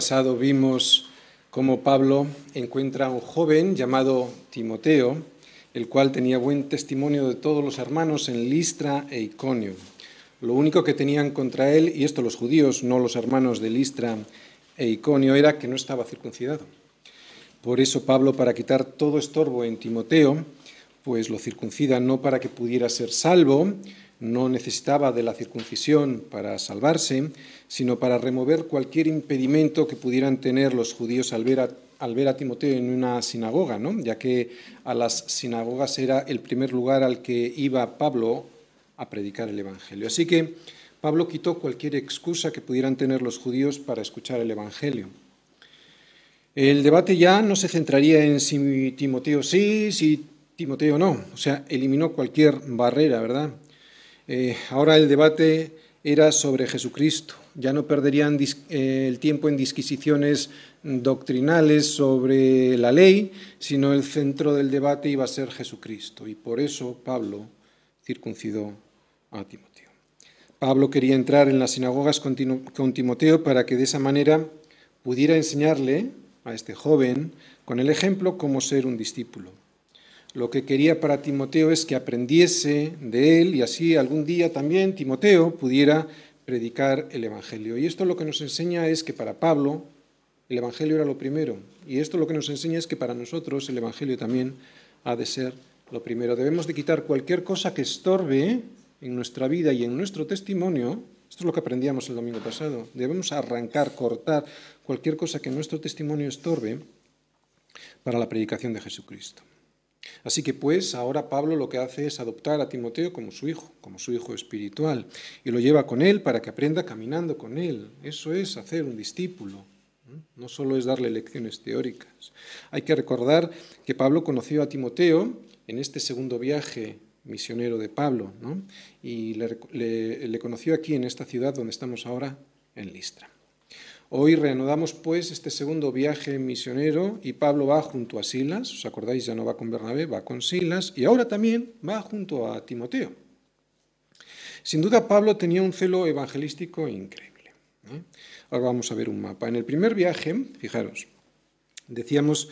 pasado vimos cómo Pablo encuentra a un joven llamado Timoteo, el cual tenía buen testimonio de todos los hermanos en Listra e Iconio. Lo único que tenían contra él, y esto los judíos, no los hermanos de Listra e Iconio, era que no estaba circuncidado. Por eso Pablo, para quitar todo estorbo en Timoteo, pues lo circuncida no para que pudiera ser salvo, no necesitaba de la circuncisión para salvarse, sino para remover cualquier impedimento que pudieran tener los judíos al ver a, al ver a Timoteo en una sinagoga, ¿no? ya que a las sinagogas era el primer lugar al que iba Pablo a predicar el Evangelio. Así que Pablo quitó cualquier excusa que pudieran tener los judíos para escuchar el Evangelio. El debate ya no se centraría en si Timoteo sí, si Timoteo no, o sea, eliminó cualquier barrera, ¿verdad? Eh, ahora el debate era sobre Jesucristo. Ya no perderían eh, el tiempo en disquisiciones doctrinales sobre la ley, sino el centro del debate iba a ser Jesucristo. Y por eso Pablo circuncidó a Timoteo. Pablo quería entrar en las sinagogas con Timoteo para que de esa manera pudiera enseñarle a este joven con el ejemplo cómo ser un discípulo. Lo que quería para Timoteo es que aprendiese de él y así algún día también Timoteo pudiera predicar el Evangelio. Y esto lo que nos enseña es que para Pablo el Evangelio era lo primero. Y esto lo que nos enseña es que para nosotros el Evangelio también ha de ser lo primero. Debemos de quitar cualquier cosa que estorbe en nuestra vida y en nuestro testimonio. Esto es lo que aprendíamos el domingo pasado. Debemos arrancar, cortar cualquier cosa que nuestro testimonio estorbe para la predicación de Jesucristo. Así que pues ahora Pablo lo que hace es adoptar a Timoteo como su hijo, como su hijo espiritual, y lo lleva con él para que aprenda caminando con él. Eso es hacer un discípulo, no solo es darle lecciones teóricas. Hay que recordar que Pablo conoció a Timoteo en este segundo viaje misionero de Pablo, y le, le conoció aquí en esta ciudad donde estamos ahora, en Listra. Hoy reanudamos pues este segundo viaje misionero y Pablo va junto a Silas, os acordáis, ya no va con Bernabé, va con Silas y ahora también va junto a Timoteo. Sin duda Pablo tenía un celo evangelístico increíble. ¿eh? Ahora vamos a ver un mapa. En el primer viaje, fijaros, decíamos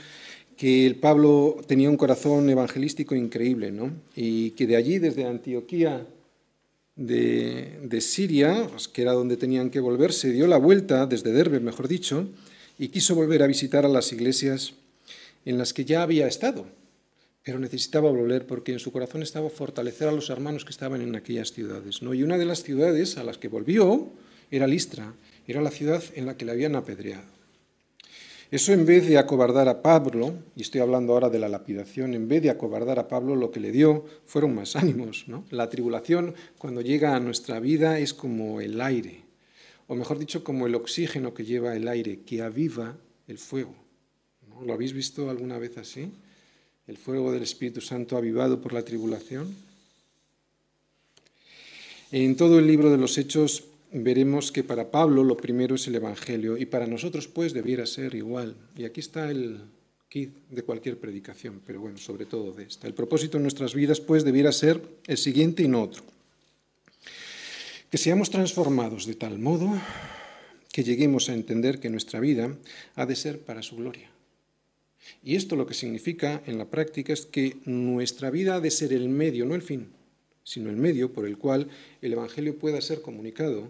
que el Pablo tenía un corazón evangelístico increíble, ¿no? Y que de allí, desde Antioquía de, Siria, pues, que era donde tenían que volver, se dio la vuelta, desde Derbe, mejor dicho, y quiso volver a visitar a las iglesias en las que ya había estado, pero necesitaba volver porque en su corazón estaba fortalecer a los hermanos que estaban en aquellas ciudades. ¿no? Y una de las ciudades a las que volvió era Listra, era la ciudad en la que le habían apedreado. Eso en vez de acobardar a Pablo, y estoy hablando ahora de la lapidación, en vez de acobardar a Pablo, lo que le dio fueron más ánimos. La tribulación cuando llega a nuestra vida es como el aire, o mejor dicho, como el oxígeno que lleva el aire, que aviva el fuego. ¿Lo habéis visto alguna vez así? El fuego del Espíritu Santo avivado por la tribulación. En todo el libro de los Hechos veremos que para Pablo lo primero es el Evangelio y para nosotros pues debiera ser igual. Y aquí está el kit de cualquier predicación, pero bueno, sobre todo de esta. El propósito en nuestras vidas pues debiera ser el siguiente y no otro. Que seamos transformados de tal modo que lleguemos a entender que nuestra vida ha de ser para su gloria. Y esto lo que significa en la práctica es que nuestra vida ha de ser el medio, no el fin sino el medio por el cual el Evangelio pueda ser comunicado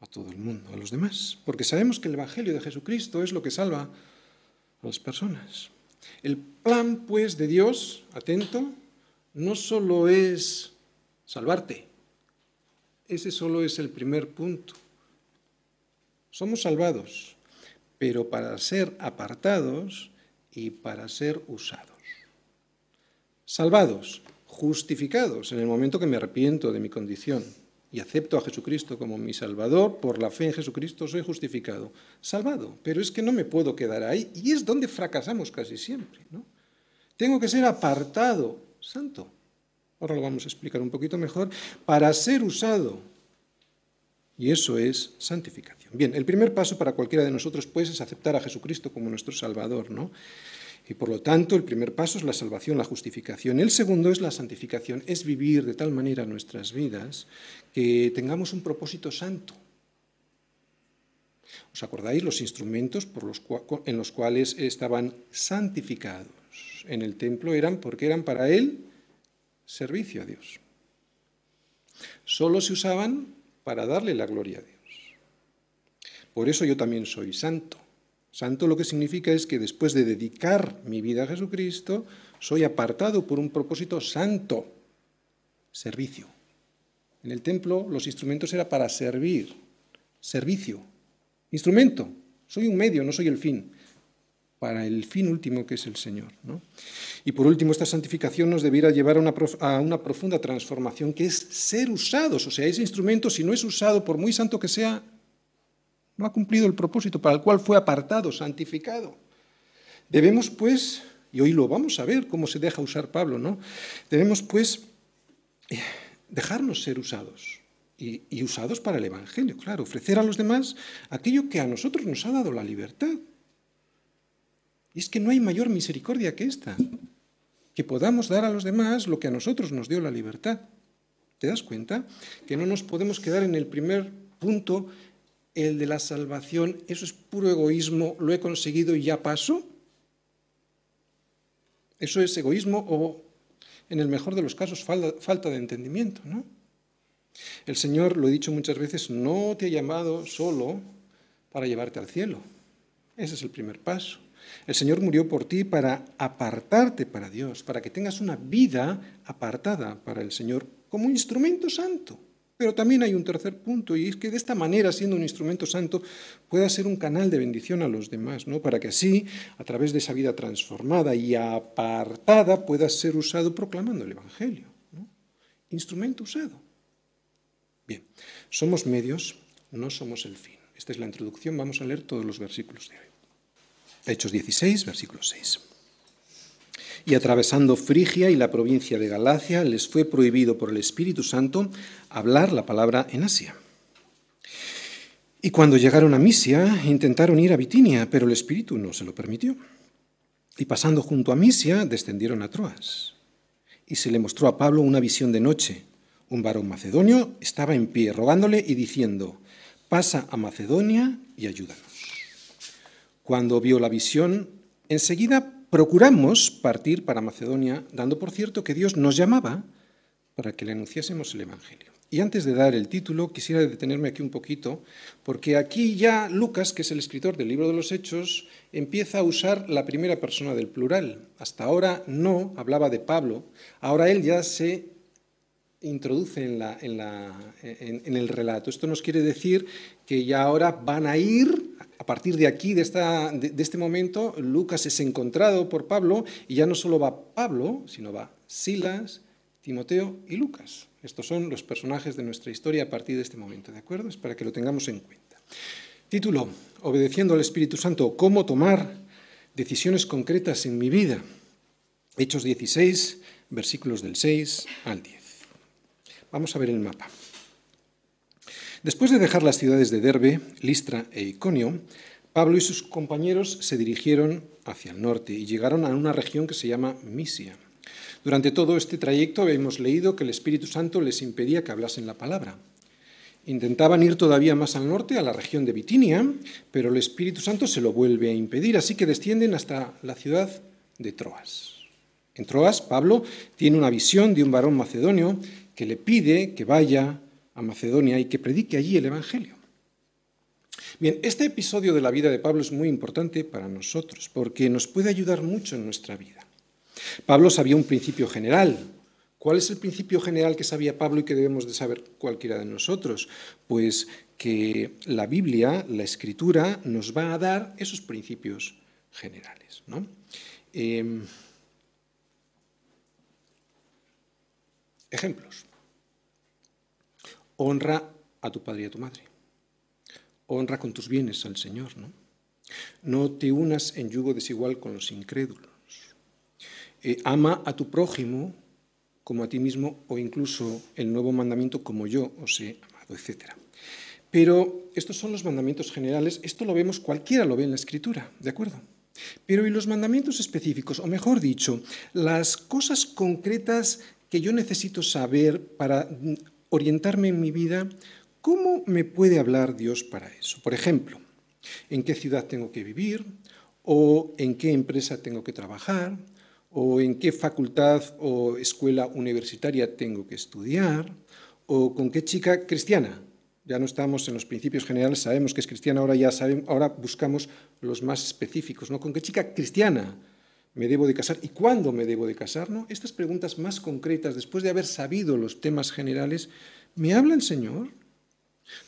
a todo el mundo, a los demás. Porque sabemos que el Evangelio de Jesucristo es lo que salva a las personas. El plan, pues, de Dios, atento, no solo es salvarte. Ese solo es el primer punto. Somos salvados, pero para ser apartados y para ser usados. Salvados, justificados en el momento que me arrepiento de mi condición y acepto a Jesucristo como mi Salvador, por la fe en Jesucristo soy justificado, salvado. Pero es que no me puedo quedar ahí y es donde fracasamos casi siempre. ¿no? Tengo que ser apartado, santo. Ahora lo vamos a explicar un poquito mejor, para ser usado. Y eso es santificación. Bien, el primer paso para cualquiera de nosotros pues es aceptar a Jesucristo como nuestro Salvador, ¿no? Y por lo tanto, el primer paso es la salvación, la justificación. El segundo es la santificación, es vivir de tal manera nuestras vidas que tengamos un propósito santo. ¿Os acordáis los instrumentos en los cuales estaban santificados en el templo? Eran porque eran para él servicio a Dios. Solo se usaban para darle la gloria a Dios. Por eso yo también soy santo. Santo lo que significa es que después de dedicar mi vida a Jesucristo, soy apartado por un propósito santo, servicio. En el templo los instrumentos eran para servir, servicio. Instrumento, soy un medio, no soy el fin, para el fin último que es el Señor. Y por último, esta santificación nos debiera llevar a una, a una profunda transformación, que es ser usados. O sea, ese instrumento, si no es usado, por muy santo que sea, no ha cumplido el propósito para el cual fue apartado, santificado. Debemos, pues, y hoy lo vamos a ver cómo se deja usar Pablo, ¿no? Debemos, pues, dejarnos ser usados. Y, y, usados para el Evangelio, claro, ofrecer a los demás aquello que a nosotros nos ha dado la libertad. Y es que no hay mayor misericordia que esta, que podamos dar a los demás lo que a nosotros nos dio la libertad. ¿Te das cuenta? Que no nos podemos quedar en el primer punto el de la salvación, eso es puro egoísmo, lo he conseguido y ya paso. Eso es egoísmo o, en el mejor de los casos, falta, de entendimiento. ¿no? El Señor, lo he dicho muchas veces, no te ha llamado solo para llevarte al cielo. Ese es el primer paso. El Señor murió por ti para apartarte para Dios, para que tengas una vida apartada para el Señor como instrumento santo. Pero también hay un tercer punto, y es que de esta manera, siendo un instrumento santo, pueda ser un canal de bendición a los demás, ¿no? para que así, a través de esa vida transformada y apartada, pueda ser usado proclamando el Evangelio. Instrumento usado. Bien, somos medios, no somos el fin. Esta es la introducción, vamos a leer todos los versículos de hoy. Hechos 16, versículo 6 y atravesando Frigia y la provincia de Galacia, les fue prohibido por el Espíritu Santo hablar la palabra en Asia. Y cuando llegaron a Misia, intentaron ir a Bitinia, pero el Espíritu no se lo permitió. Y pasando junto a Misia, descendieron a Troas. Y se le mostró a Pablo una visión de noche. Un varón macedonio estaba en pie, rogándole y diciendo, pasa a Macedonia y ayúdanos. Cuando vio la visión, enseguida procuramos partir para Macedonia, dando por cierto que Dios nos llamaba para que le anunciásemos el Evangelio. Y antes de dar el título, quisiera detenerme aquí un poquito, porque aquí ya Lucas, que es el escritor del libro de los Hechos, empieza a usar la primera persona del plural. Hasta ahora no hablaba de Pablo, ahora él ya se introduce en, el relato. Esto nos quiere decir que ya ahora van a ir, a partir de aquí, de, esta, de, este momento, Lucas es encontrado por Pablo y ya no solo va Pablo, sino va Silas, Timoteo y Lucas. Estos son los personajes de nuestra historia a partir de este momento, ¿de acuerdo? Es para que lo tengamos en cuenta. Título, Obedeciendo al Espíritu Santo, ¿cómo tomar decisiones concretas en mi vida? Hechos 16, versículos del 6 al 10. Vamos a ver el mapa. Después de dejar las ciudades de Derbe, Listra e Iconio, Pablo y sus compañeros se dirigieron hacia el norte y llegaron a una región que se llama Misia. Durante todo este trayecto hemos leído que el Espíritu Santo les impedía que hablasen la palabra. Intentaban ir todavía más al norte, a la región de Bitinia, pero el Espíritu Santo se lo vuelve a impedir, así que descienden hasta la ciudad de Troas. En Troas, Pablo tiene una visión de un varón macedonio que le pide que vaya a Macedonia y que predique allí el Evangelio. Bien, este episodio de la vida de Pablo es muy importante para nosotros porque nos puede ayudar mucho en nuestra vida. Pablo sabía un principio general. ¿Cuál es el principio general que sabía Pablo y que debemos de saber cualquiera de nosotros? Pues que la Biblia, la Escritura, nos va a dar esos principios generales. ¿no? Em, ejemplos. Honra a tu padre y a tu madre. Honra con tus bienes al Señor, ¿no? No te unas en yugo desigual con los incrédulos. Eh, ama a tu prójimo como a ti mismo o incluso el nuevo mandamiento como yo os he amado, etc. Pero estos son los mandamientos generales, esto lo vemos, cualquiera lo ve en la escritura, ¿de acuerdo? Pero ¿y los mandamientos específicos? O mejor dicho, las cosas concretas que yo necesito saber para orientarme en mi vida, ¿cómo me puede hablar Dios para eso? Por ejemplo, en qué ciudad tengo que vivir, o en qué empresa tengo que trabajar, o en qué facultad o escuela universitaria tengo que estudiar, o con qué chica cristiana. Ya no estamos en los principios generales, sabemos que es cristiana, ahora ya sabemos, ahora buscamos los más específicos, ¿no? ¿Con qué chica cristiana me debo de casar y cuándo me debo de casar? ¿no? Estas preguntas más concretas, después de haber sabido los temas generales, ¿me habla el Señor?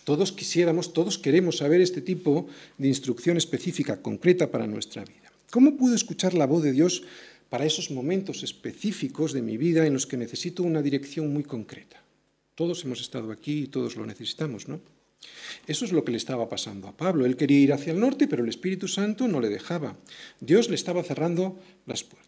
Todos quisiéramos, todos queremos saber este tipo de instrucción específica, concreta para nuestra vida. ¿Cómo puedo escuchar la voz de Dios para esos momentos específicos de mi vida en los que necesito una dirección muy concreta? Todos hemos estado aquí y todos lo necesitamos, ¿no? Eso es lo que le estaba pasando a Pablo. Él quería ir hacia el norte, pero el Espíritu Santo no le dejaba. Dios le estaba cerrando las puertas.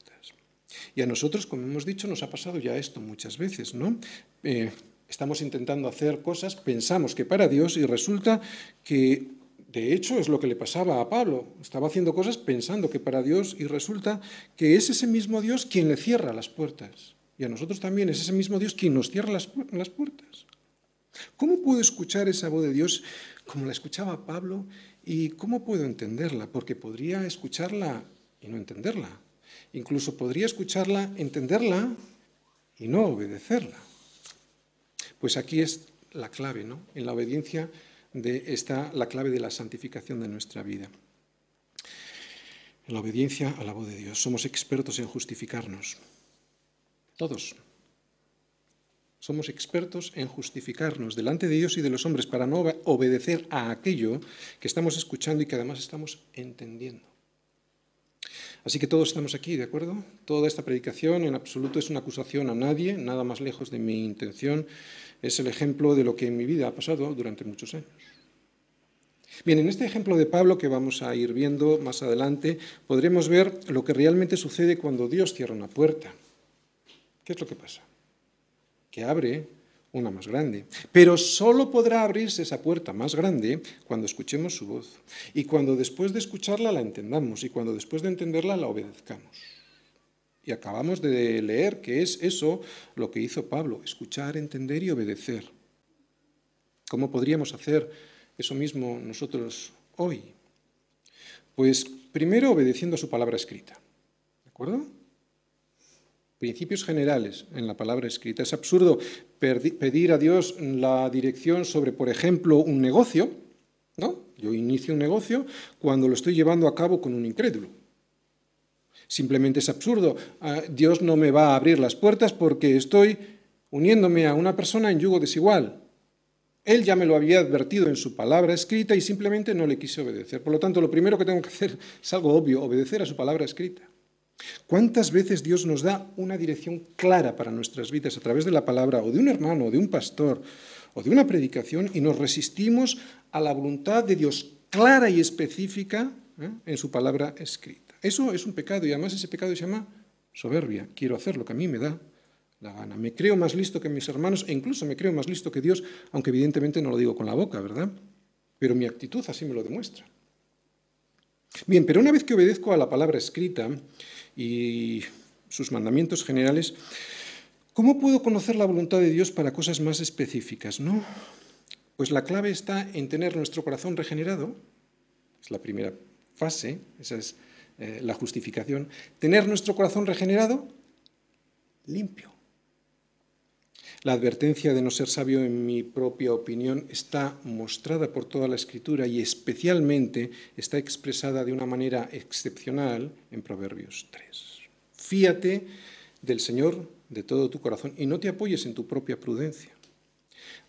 Y a nosotros, como hemos dicho, nos ha pasado ya esto muchas veces, ¿no? Eh, estamos intentando hacer cosas, pensamos que para Dios y resulta que de hecho es lo que le pasaba a Pablo. Estaba haciendo cosas pensando que para Dios y resulta que es ese mismo Dios quien le cierra las puertas. Y a nosotros también es ese mismo Dios quien nos cierra las, las puertas. ¿Cómo puedo escuchar esa voz de Dios como la escuchaba Pablo y cómo puedo entenderla? Porque podría escucharla y no entenderla. Incluso podría escucharla, entenderla y no obedecerla. Pues aquí es la clave, ¿no? En la obediencia de, está la clave de la santificación de nuestra vida. En la obediencia a la voz de Dios. Somos expertos en justificarnos. Todos. Somos expertos en justificarnos delante de Dios y de los hombres para no obedecer a aquello que estamos escuchando y que además estamos entendiendo. Así que todos estamos aquí, ¿de acuerdo? Toda esta predicación en absoluto es una acusación a nadie, nada más lejos de mi intención. Es el ejemplo de lo que en mi vida ha pasado durante muchos años. Bien, en este ejemplo de Pablo que vamos a ir viendo más adelante, podremos ver lo que realmente sucede cuando Dios cierra una puerta. ¿Qué es lo que pasa? Abre una más grande. Pero solo podrá abrirse esa puerta más grande cuando escuchemos su voz y cuando después de escucharla la entendamos y cuando después de entenderla la obedezcamos. Y acabamos de leer que es eso lo que hizo Pablo, escuchar, entender y obedecer. ¿Cómo podríamos hacer eso mismo nosotros hoy? Pues primero obedeciendo a su palabra escrita. ¿De acuerdo? Principios generales en la palabra escrita. Es absurdo pedir a Dios la dirección sobre, por ejemplo, un negocio, ¿no? Yo inicio un negocio cuando lo estoy llevando a cabo con un incrédulo. Simplemente es absurdo. Ah, Dios no me va a abrir las puertas porque estoy uniéndome a una persona en yugo desigual. Él ya me lo había advertido en su palabra escrita y simplemente no le quise obedecer. Por lo tanto, lo primero que tengo que hacer es algo obvio, obedecer a su palabra escrita. ¿Cuántas veces Dios nos da una dirección clara para nuestras vidas a través de la palabra o de un hermano, o de un pastor, o de una predicación y nos resistimos a la voluntad de Dios clara y específica ¿eh? en su palabra escrita? Eso es un pecado y además ese pecado se llama soberbia. Quiero hacer lo que a mí me da la gana. Me creo más listo que mis hermanos e incluso me creo más listo que Dios, aunque evidentemente no lo digo con la boca, ¿verdad? Pero mi actitud así me lo demuestra. Bien, pero una vez que obedezco a la palabra escrita, y sus mandamientos generales, ¿cómo puedo conocer la voluntad de Dios para cosas más específicas? ¿no? Pues la clave está en tener nuestro corazón regenerado, es la primera fase, esa es eh, la justificación, tener nuestro corazón regenerado limpio. La advertencia de no ser sabio en mi propia opinión está mostrada por toda la escritura y especialmente está expresada de una manera excepcional en Proverbios 3. Fíate del Señor de todo tu corazón y no te apoyes en tu propia prudencia.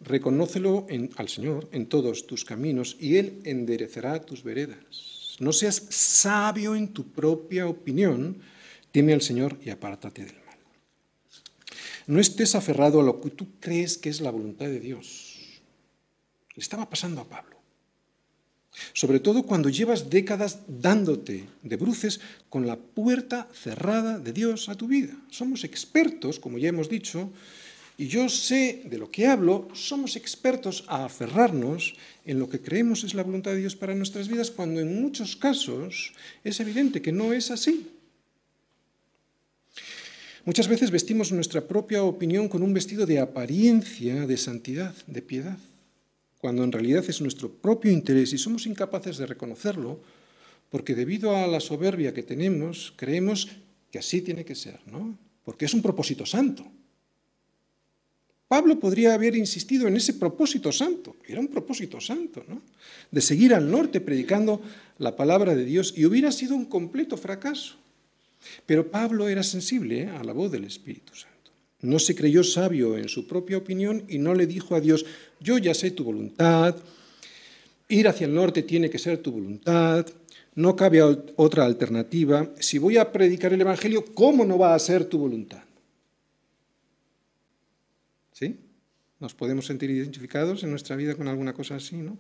Reconócelo al Señor en todos tus caminos y Él enderecerá tus veredas. No seas sabio en tu propia opinión, teme al Señor y apártate del mal. No estés aferrado a lo que tú crees que es la voluntad de Dios. Le estaba pasando a Pablo. Sobre todo cuando llevas décadas dándote de bruces con la puerta cerrada de Dios a tu vida. Somos expertos, como ya hemos dicho, y yo sé de lo que hablo, somos expertos a aferrarnos en lo que creemos es la voluntad de Dios para nuestras vidas, cuando en muchos casos es evidente que no es así. Muchas veces vestimos nuestra propia opinión con un vestido de apariencia, de santidad, de piedad. cuando en realidad es nuestro propio interés y somos incapaces de reconocerlo, porque debido a la soberbia que tenemos, creemos que así tiene que ser, ¿no? Porque es un propósito santo. Pablo podría haber insistido en ese propósito santo, era un propósito santo, ¿no? De seguir al norte predicando la palabra de Dios y hubiera sido un completo fracaso. Pero Pablo era sensible ¿eh? a la voz del Espíritu Santo. No se creyó sabio en su propia opinión y no le dijo a Dios, yo ya sé tu voluntad, ir hacia el norte tiene que ser tu voluntad, no cabe otra alternativa. Si voy a predicar el Evangelio, ¿cómo no va a ser tu voluntad? ¿Sí? ¿Nos podemos sentir identificados en nuestra vida con alguna cosa así? ¿no?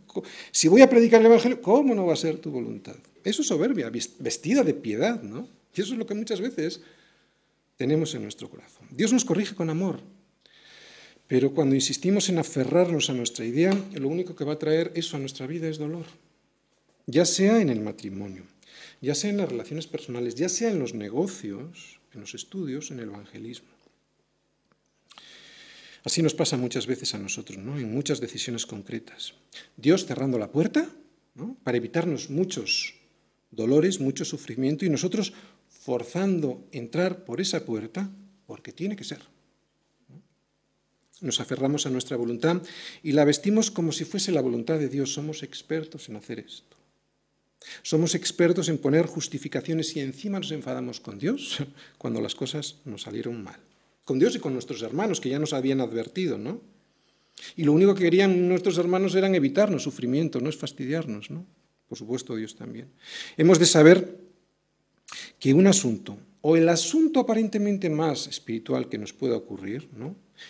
Si voy a predicar el Evangelio, ¿cómo no va a ser tu voluntad? Eso es soberbia, vestida de piedad, ¿no? Y eso es lo que muchas veces tenemos en nuestro corazón. Dios nos corrige con amor, pero cuando insistimos en aferrarnos a nuestra idea, lo único que va a traer eso a nuestra vida es dolor, ya sea en el matrimonio, ya sea en las relaciones personales, ya sea en los negocios, en los estudios, en el evangelismo. Así nos pasa muchas veces a nosotros, ¿no? en muchas decisiones concretas. Dios cerrando la puerta para evitarnos muchos dolores, mucho sufrimiento y nosotros forzando entrar por esa puerta porque tiene que ser. Nos aferramos a nuestra voluntad y la vestimos como si fuese la voluntad de Dios. Somos expertos en hacer esto. Somos expertos en poner justificaciones y encima nos enfadamos con Dios cuando las cosas nos salieron mal. Con Dios y con nuestros hermanos que ya nos habían advertido, ¿no? Y lo único que querían nuestros hermanos era evitarnos sufrimiento, no es fastidiarnos, ¿no? Por supuesto Dios también. Hemos de saber que un asunto, o el asunto aparentemente más espiritual que nos pueda ocurrir,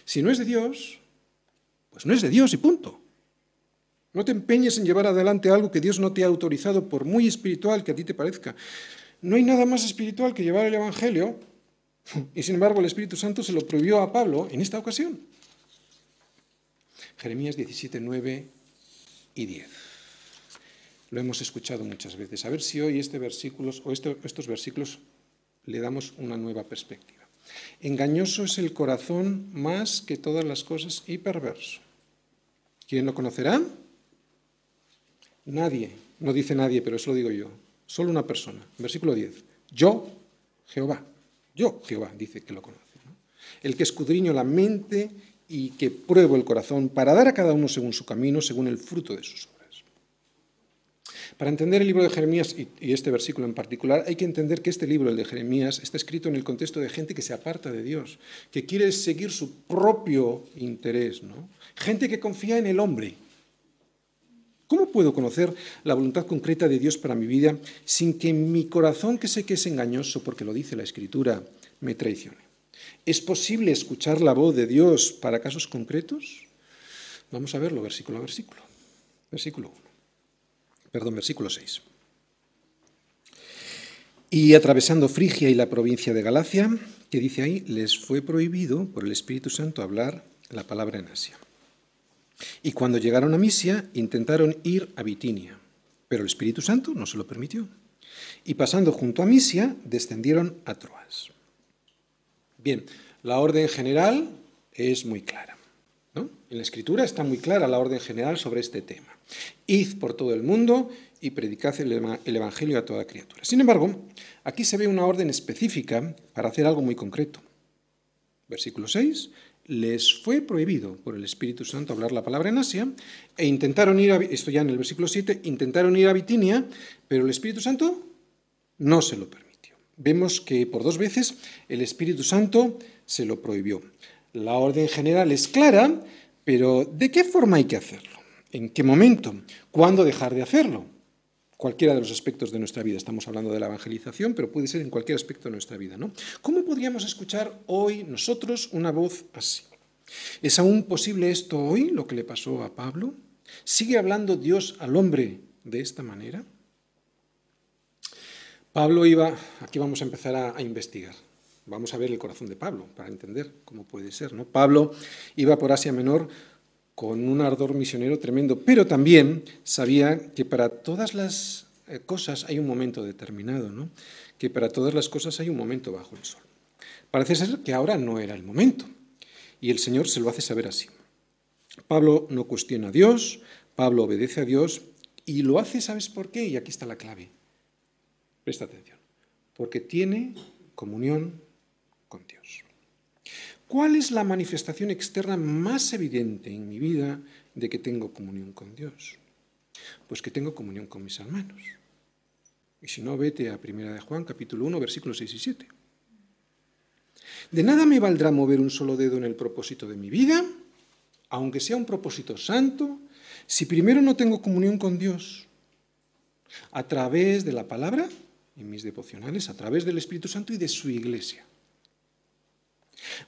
si no es de Dios, pues no es de Dios y punto. No te empeñes en llevar adelante algo que Dios no te ha autorizado, por muy espiritual que a ti te parezca. No hay nada más espiritual que llevar el Evangelio, y sin embargo el Espíritu Santo se lo prohibió a Pablo en esta ocasión. Jeremías 17, 9 y 10. Lo hemos escuchado muchas veces. A ver si hoy este o estos versículos le damos una nueva perspectiva. Engañoso es el corazón más que todas las cosas y perverso. ¿Quién lo conocerá? Nadie. No dice nadie, pero eso lo digo yo. Solo una persona. Versículo 10. Yo, Jehová. Yo, Jehová, dice que lo conoce. El que escudriño la mente y que pruebo el corazón para dar a cada uno según su camino, según el fruto de sus obras. Para entender el libro de Jeremías y este versículo en particular, hay que entender que este libro, el de Jeremías, está escrito en el contexto de gente que se aparta de Dios, que quiere seguir su propio interés, ¿no? Gente que confía en el hombre. ¿Cómo puedo conocer la voluntad concreta de Dios para mi vida sin que mi corazón, que sé que es engañoso porque lo dice la Escritura, me traicione? ¿Es posible escuchar la voz de Dios para casos concretos? Vamos a verlo versículo a versículo. Versículo 1 perdón, versículo 6. Y atravesando Frigia y la provincia de Galacia, que dice ahí, les fue prohibido por el Espíritu Santo hablar la palabra en Asia. Y cuando llegaron a Misia, intentaron ir a Bitinia, pero el Espíritu Santo no se lo permitió. Y pasando junto a Misia, descendieron a Troas. Bien, la orden general es muy clara. En la Escritura está muy clara la orden general sobre este tema. Id por todo el mundo y predicad el Evangelio a toda criatura. Sin embargo, aquí se ve una orden específica para hacer algo muy concreto. Versículo 6. Les fue prohibido por el Espíritu Santo hablar la palabra en Asia e intentaron ir a, esto ya en el versículo 7, intentaron ir a Bitinia, pero el Espíritu Santo no se lo permitió. Vemos que por dos veces el Espíritu Santo se lo prohibió. La orden general es clara, pero ¿de qué forma hay que hacerlo? ¿En qué momento? ¿Cuándo dejar de hacerlo? Cualquiera de los aspectos de nuestra vida. Estamos hablando de la evangelización, pero puede ser en cualquier aspecto de nuestra vida. ¿no? ¿Cómo podríamos escuchar hoy nosotros una voz así? ¿Es aún posible esto hoy, lo que le pasó a Pablo? ¿Sigue hablando Dios al hombre de esta manera? Pablo iba, aquí vamos a empezar a, a investigar. Vamos a ver el corazón de Pablo para entender cómo puede ser. ¿no? Pablo iba por Asia Menor con un ardor misionero tremendo, pero también sabía que para todas las eh, cosas hay un momento determinado, ¿no? que para todas las cosas hay un momento bajo el sol. Parece ser que ahora no era el momento, y el Señor se lo hace saber así. Pablo no cuestiona a Dios, Pablo obedece a Dios y lo hace, ¿sabes por qué? Y aquí está la clave. Presta atención. Porque tiene comunión ¿Cuál es la manifestación externa más evidente en mi vida de que tengo comunión con Dios? Pues que tengo comunión con mis hermanos. Y si no, vete a 1 de Juan, capítulo 1, versículos 6 y 7. De nada me valdrá mover un solo dedo en el propósito de mi vida, aunque sea un propósito santo, si primero no tengo comunión con Dios, a través de la palabra, en mis devocionales, a través del Espíritu Santo y de su iglesia.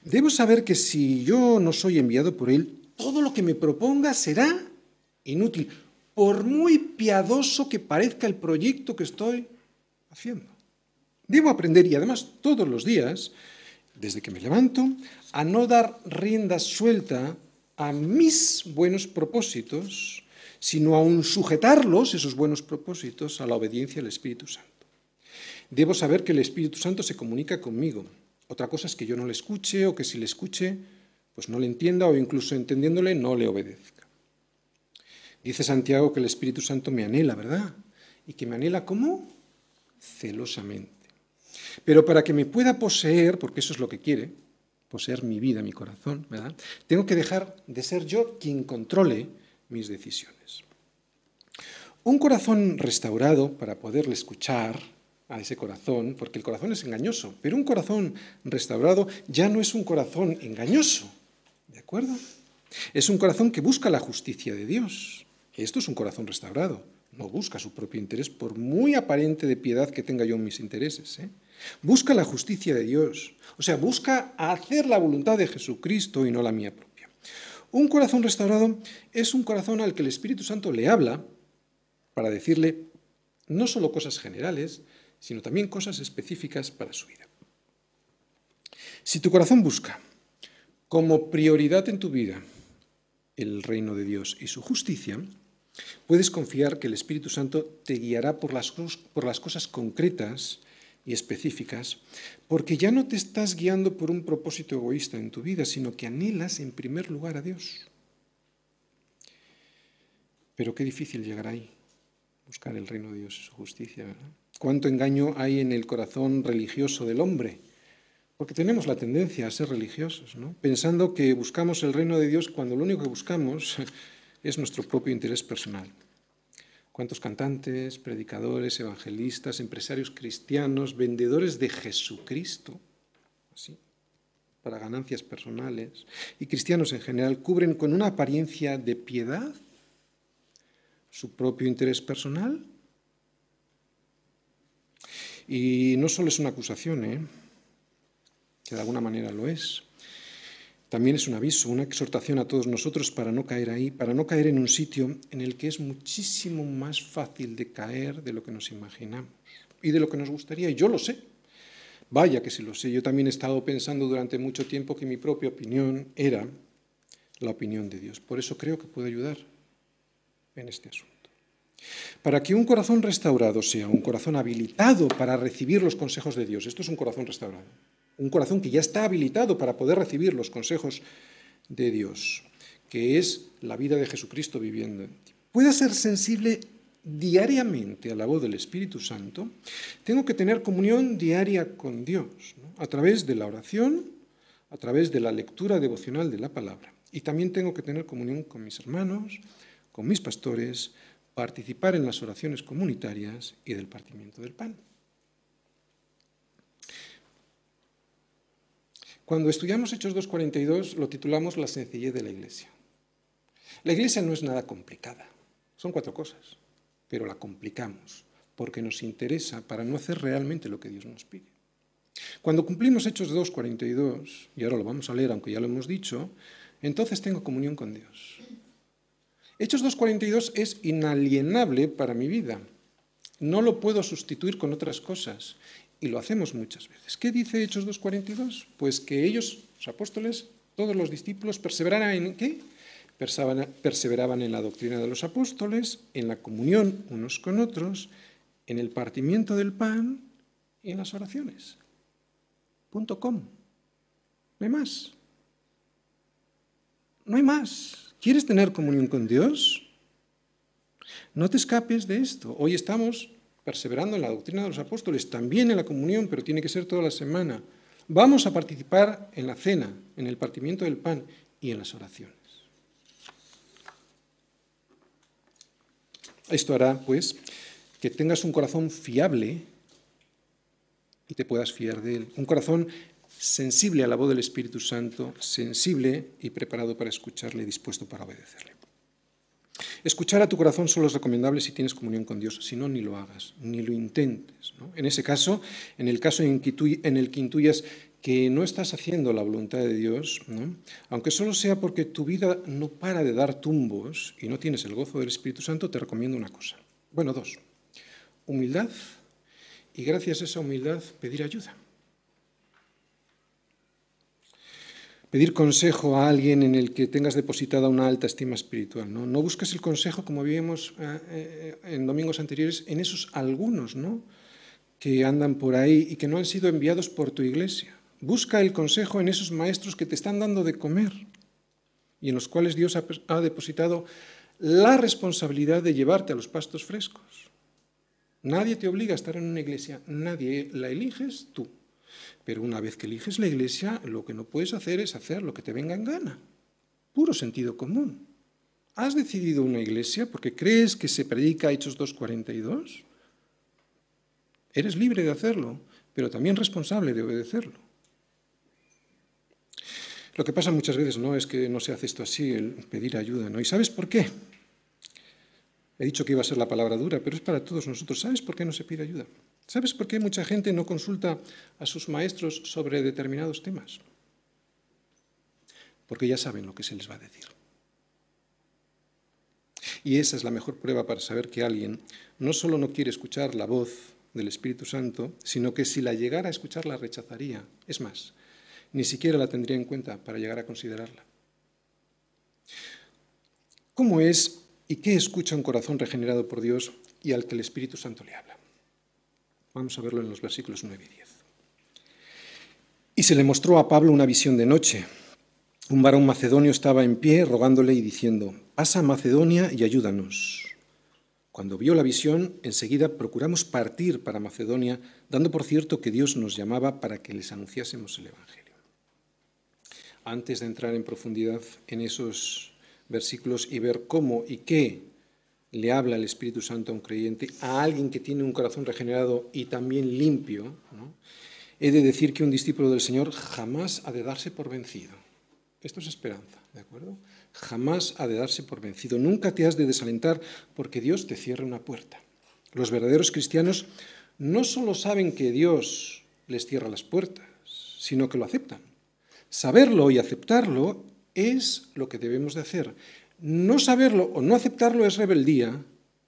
Debo saber que si yo no soy enviado por Él, todo lo que me proponga será inútil, por muy piadoso que parezca el proyecto que estoy haciendo. Debo aprender, y además todos los días, desde que me levanto, a no dar rienda suelta a mis buenos propósitos, sino aún sujetarlos, esos buenos propósitos, a la obediencia al Espíritu Santo. Debo saber que el Espíritu Santo se comunica conmigo, otra cosa es que yo no le escuche o que si le escuche, pues no le entienda o incluso entendiéndole no le obedezca. Dice Santiago que el Espíritu Santo me anhela, ¿verdad? Y que me anhela ¿cómo? Celosamente. Pero para que me pueda poseer, porque eso es lo que quiere, poseer mi vida, mi corazón, ¿verdad? Tengo que dejar de ser yo quien controle mis decisiones. Un corazón restaurado para poderle escuchar, a ese corazón, porque el corazón es engañoso, pero un corazón restaurado ya no es un corazón engañoso, ¿de acuerdo? Es un corazón que busca la justicia de Dios. Esto es un corazón restaurado, no busca su propio interés, por muy aparente de piedad que tenga yo en mis intereses. ¿eh? Busca la justicia de Dios, o sea, busca hacer la voluntad de Jesucristo y no la mía propia. Un corazón restaurado es un corazón al que el Espíritu Santo le habla para decirle no solo cosas generales, sino también cosas específicas para su vida. Si tu corazón busca como prioridad en tu vida el reino de Dios y su justicia, puedes confiar que el Espíritu Santo te guiará por las, cosas concretas y específicas, porque ya no te estás guiando por un propósito egoísta en tu vida, sino que anhelas en primer lugar a Dios. Pero qué difícil llegar ahí, buscar el reino de Dios y su justicia, ¿verdad? Cuánto engaño hay en el corazón religioso del hombre. Porque tenemos la tendencia a ser religiosos, pensando que buscamos el reino de Dios cuando lo único que buscamos es nuestro propio interés personal. ¿Cuántos cantantes, predicadores, evangelistas, empresarios cristianos, vendedores de Jesucristo, así, para ganancias personales, y cristianos en general, cubren con una apariencia de piedad su propio interés personal y no solo es una acusación, ¿eh? que de alguna manera lo es. También es un aviso, una exhortación a todos nosotros para no caer ahí, para no caer en un sitio en el que es muchísimo más fácil de caer de lo que nos imaginamos y de lo que nos gustaría. Y yo lo sé. Vaya que si lo sé. Yo también he estado pensando durante mucho tiempo que mi propia opinión era la opinión de Dios. Por eso creo que puedo ayudar en este asunto. Para que un corazón restaurado sea un corazón habilitado para recibir los consejos de Dios, esto es un corazón restaurado, un corazón que ya está habilitado para poder recibir los consejos de Dios, que es la vida de Jesucristo viviendo en ti, pueda ser sensible diariamente a la voz del Espíritu Santo, tengo que tener comunión diaria con Dios, a través de la oración, a través de la lectura devocional de la palabra. Y también tengo que tener comunión con mis hermanos, con mis pastores, participar en las oraciones comunitarias y del partimiento del pan. Cuando estudiamos Hechos 2.42 lo titulamos La sencillez de la Iglesia. La Iglesia no es nada complicada, son cuatro cosas, pero la complicamos porque nos interesa para no hacer realmente lo que Dios nos pide. Cuando cumplimos Hechos 2.42, y ahora lo vamos a leer aunque ya lo hemos dicho, entonces tengo comunión con Dios. Hechos 2.42 es inalienable para mi vida. No lo puedo sustituir con otras cosas. Y lo hacemos muchas veces. ¿Qué dice Hechos 2.42? Pues que ellos, los apóstoles, todos los discípulos, perseveraban en qué? Perseveraban en la doctrina de los apóstoles, en la comunión unos con otros, en el partimiento del pan y en las oraciones. Punto com. No hay más. No hay más. ¿Quieres tener comunión con Dios? No te escapes de esto. Hoy estamos perseverando en la doctrina de los apóstoles, también en la comunión, pero tiene que ser toda la semana. Vamos a participar en la cena, en el partimiento del pan y en las oraciones. Esto hará, pues, que tengas un corazón fiable y te puedas fiar de él. Un corazón sensible a la voz del Espíritu Santo, sensible y preparado para escucharle y dispuesto para obedecerle. Escuchar a tu corazón solo es recomendable si tienes comunión con Dios, si no, ni lo hagas, ni lo intentes. En ese caso, en el caso en, el que intuyas que no estás haciendo la voluntad de Dios, aunque solo sea porque tu vida no para de dar tumbos y no tienes el gozo del Espíritu Santo, te recomiendo una cosa. Bueno, dos. Humildad y gracias a esa humildad pedir ayuda. Pedir consejo a alguien en el que tengas depositada una alta estima espiritual. No, no busques el consejo, como vimos eh, eh, en domingos anteriores, en esos algunos ¿no? que andan por ahí y que no han sido enviados por tu iglesia. Busca el consejo en esos maestros que te están dando de comer y en los cuales Dios ha, ha depositado la responsabilidad de llevarte a los pastos frescos. Nadie te obliga a estar en una iglesia, nadie la eliges tú. Pero una vez que eliges la iglesia, lo que no puedes hacer es hacer lo que te venga en gana. Puro sentido común. ¿Has decidido una iglesia porque crees que se predica Hechos 2.42? Eres libre de hacerlo, pero también responsable de obedecerlo. Lo que pasa muchas veces no es que no se hace esto así, el pedir ayuda, ¿no? ¿Y sabes por qué? He dicho que iba a ser la palabra dura, pero es para todos nosotros. ¿Sabes por qué no se pide ayuda? ¿Sabes por qué mucha gente no consulta a sus maestros sobre determinados temas? Porque ya saben lo que se les va a decir. Y esa es la mejor prueba para saber que alguien no solo no quiere escuchar la voz del Espíritu Santo, sino que si la llegara a escuchar la rechazaría. Es más, ni siquiera la tendría en cuenta para llegar a considerarla. ¿Cómo es y qué escucha un corazón regenerado por Dios y al que el Espíritu Santo le habla? Vamos a verlo en los versículos 9 y 10. Y se le mostró a Pablo una visión de noche. Un varón macedonio estaba en pie rogándole y diciendo, pasa a Macedonia y ayúdanos. Cuando vio la visión, enseguida procuramos partir para Macedonia, dando por cierto que Dios nos llamaba para que les anunciásemos el Evangelio. Antes de entrar en profundidad en esos versículos y ver cómo y qué le habla el Espíritu Santo a un creyente, a alguien que tiene un corazón regenerado y también limpio, he de decir que un discípulo del Señor jamás ha de darse por vencido. Esto es esperanza, ¿de acuerdo? Jamás ha de darse por vencido. Nunca te has de desalentar porque Dios te cierra una puerta. Los verdaderos cristianos no solo saben que Dios les cierra las puertas, sino que lo aceptan. Saberlo y aceptarlo es lo que debemos de hacer. No saberlo o no aceptarlo es rebeldía,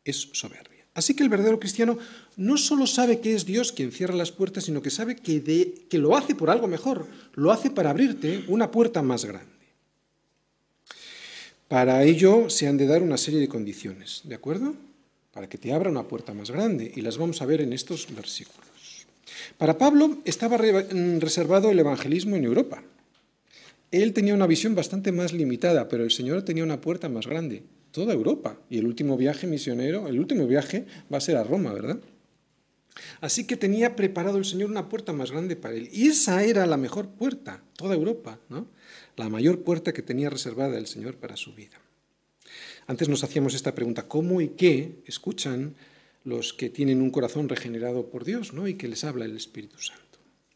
es soberbia. Así que el verdadero cristiano no solo sabe que es Dios quien cierra las puertas, sino que sabe que, que lo hace por algo mejor, lo hace para abrirte una puerta más grande. Para ello se han de dar una serie de condiciones, ¿de acuerdo? Para que te abra una puerta más grande, y las vamos a ver en estos versículos. Para Pablo estaba reservado el evangelismo en Europa. Él tenía una visión bastante más limitada, pero el Señor tenía una puerta más grande, toda Europa. Y el último viaje misionero, el último viaje va a ser a Roma, ¿verdad? Así que tenía preparado el Señor una puerta más grande para él. Y esa era la mejor puerta, toda Europa, ¿no? La mayor puerta que tenía reservada el Señor para su vida. Antes nos hacíamos esta pregunta, ¿cómo y qué escuchan los que tienen un corazón regenerado por Dios, ¿no? Y que les habla el Espíritu Santo.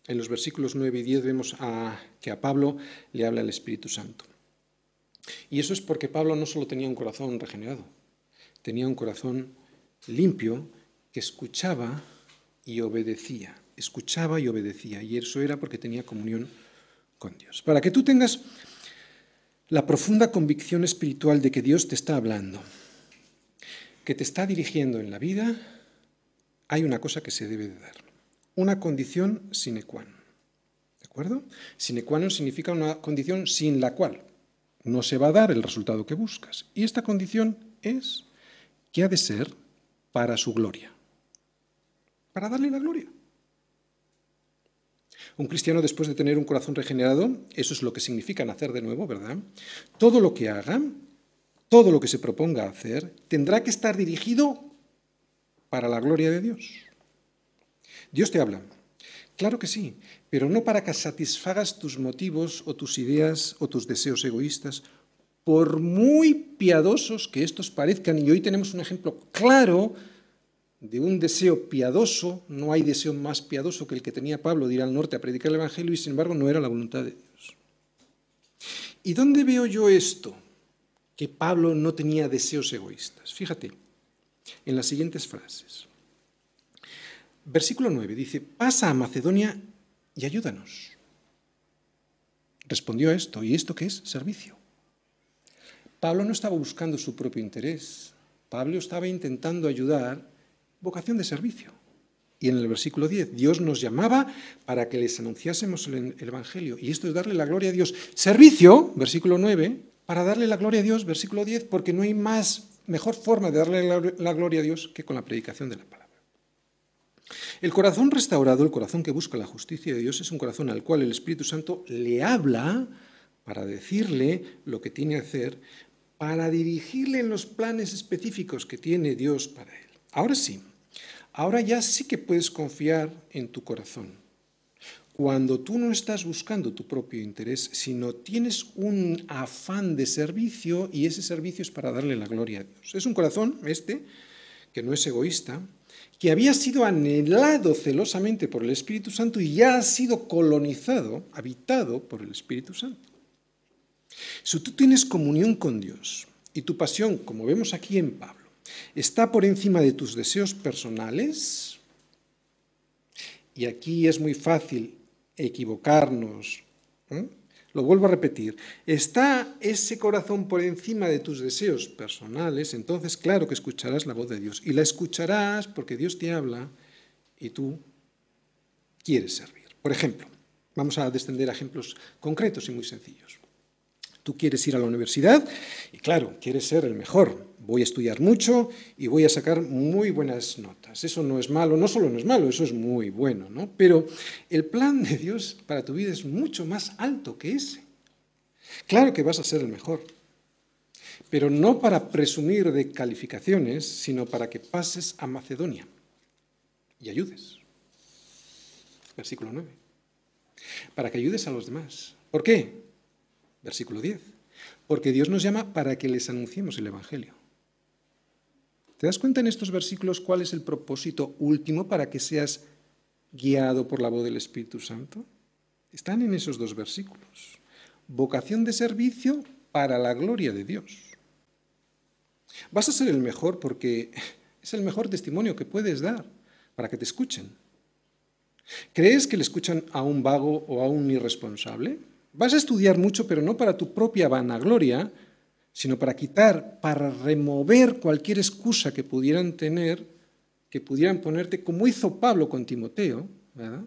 En los versículos 9 y 10 vemos que a Pablo le habla el Espíritu Santo. Y eso es porque Pablo no solo tenía un corazón regenerado, tenía un corazón limpio que escuchaba y obedecía, escuchaba y obedecía. Y eso era porque tenía comunión con Dios. Para que tú tengas la profunda convicción espiritual de que Dios te está hablando, que te está dirigiendo en la vida, hay una cosa que se debe de dar una condición sine qua non. ¿De acuerdo? Sine qua non significa una condición sin la cual no se va a dar el resultado que buscas. Y esta condición es que ha de ser para su gloria, para darle la gloria. Un cristiano después de tener un corazón regenerado, eso es lo que significa nacer de nuevo, ¿verdad? Todo lo que haga todo lo que se proponga hacer, tendrá que estar dirigido para la gloria de Dios. Dios te habla. Claro que sí, pero no para que satisfagas tus motivos o tus ideas o tus deseos egoístas, por muy piadosos que estos parezcan, y hoy tenemos un ejemplo claro de un deseo piadoso, no hay deseo más piadoso que el que tenía Pablo de ir al norte a predicar el Evangelio y sin embargo no era la voluntad de Dios. ¿Y dónde veo yo esto? Que Pablo no tenía deseos egoístas. Fíjate, en las siguientes frases. Versículo 9 dice, pasa a Macedonia y ayúdanos. Respondió a esto, ¿y esto qué es? Servicio. Pablo no estaba buscando su propio interés, Pablo estaba intentando ayudar vocación de servicio. Y en el versículo 10, Dios nos llamaba para que les anunciásemos el Evangelio. Y esto es darle la gloria a Dios. Servicio, versículo 9, para darle la gloria a Dios, versículo 10, porque no hay más, mejor forma de darle la gloria a Dios que con la predicación de la palabra. El corazón restaurado, el corazón que busca la justicia de Dios, es un corazón al cual el Espíritu Santo le habla para decirle lo que tiene que hacer, para dirigirle en los planes específicos que tiene Dios para él. Ahora sí, ahora ya sí que puedes confiar en tu corazón. Cuando tú no estás buscando tu propio interés, sino tienes un afán de servicio y ese servicio es para darle la gloria a Dios. Es un corazón, este, que no es egoísta, que había sido anhelado celosamente por el Espíritu Santo y ya ha sido colonizado, habitado por el Espíritu Santo. Si tú tienes comunión con Dios y tu pasión, como vemos aquí en Pablo, está por encima de tus deseos personales, y aquí es muy fácil equivocarnos, ¿eh? Lo vuelvo a repetir, está ese corazón por encima de tus deseos personales, entonces claro que escucharás la voz de Dios, y la escucharás porque Dios te habla y tú quieres servir. Por ejemplo, vamos a descender a ejemplos concretos y muy sencillos. Tú quieres ir a la universidad y claro, quieres ser el mejor, voy a estudiar mucho y voy a sacar muy buenas notas. Eso no es malo, no solo no es malo, eso es muy bueno, ¿no? Pero el plan de Dios para tu vida es mucho más alto que ese. Claro que vas a ser el mejor, pero no para presumir de calificaciones, sino para que pases a Macedonia y ayudes. Versículo 9. Para que ayudes a los demás. ¿Por qué? Versículo 10. Porque Dios nos llama para que les anunciemos el Evangelio. ¿Te das cuenta en estos versículos cuál es el propósito último para que seas guiado por la voz del Espíritu Santo? Están en esos dos versículos. Vocación de servicio para la gloria de Dios. Vas a ser el mejor porque es el mejor testimonio que puedes dar para que te escuchen. ¿Crees que le escuchan a un vago o a un irresponsable? Vas a estudiar mucho, pero no para tu propia vanagloria, sino para quitar, para remover cualquier excusa que pudieran tener, que pudieran ponerte, como hizo Pablo con Timoteo, ¿verdad?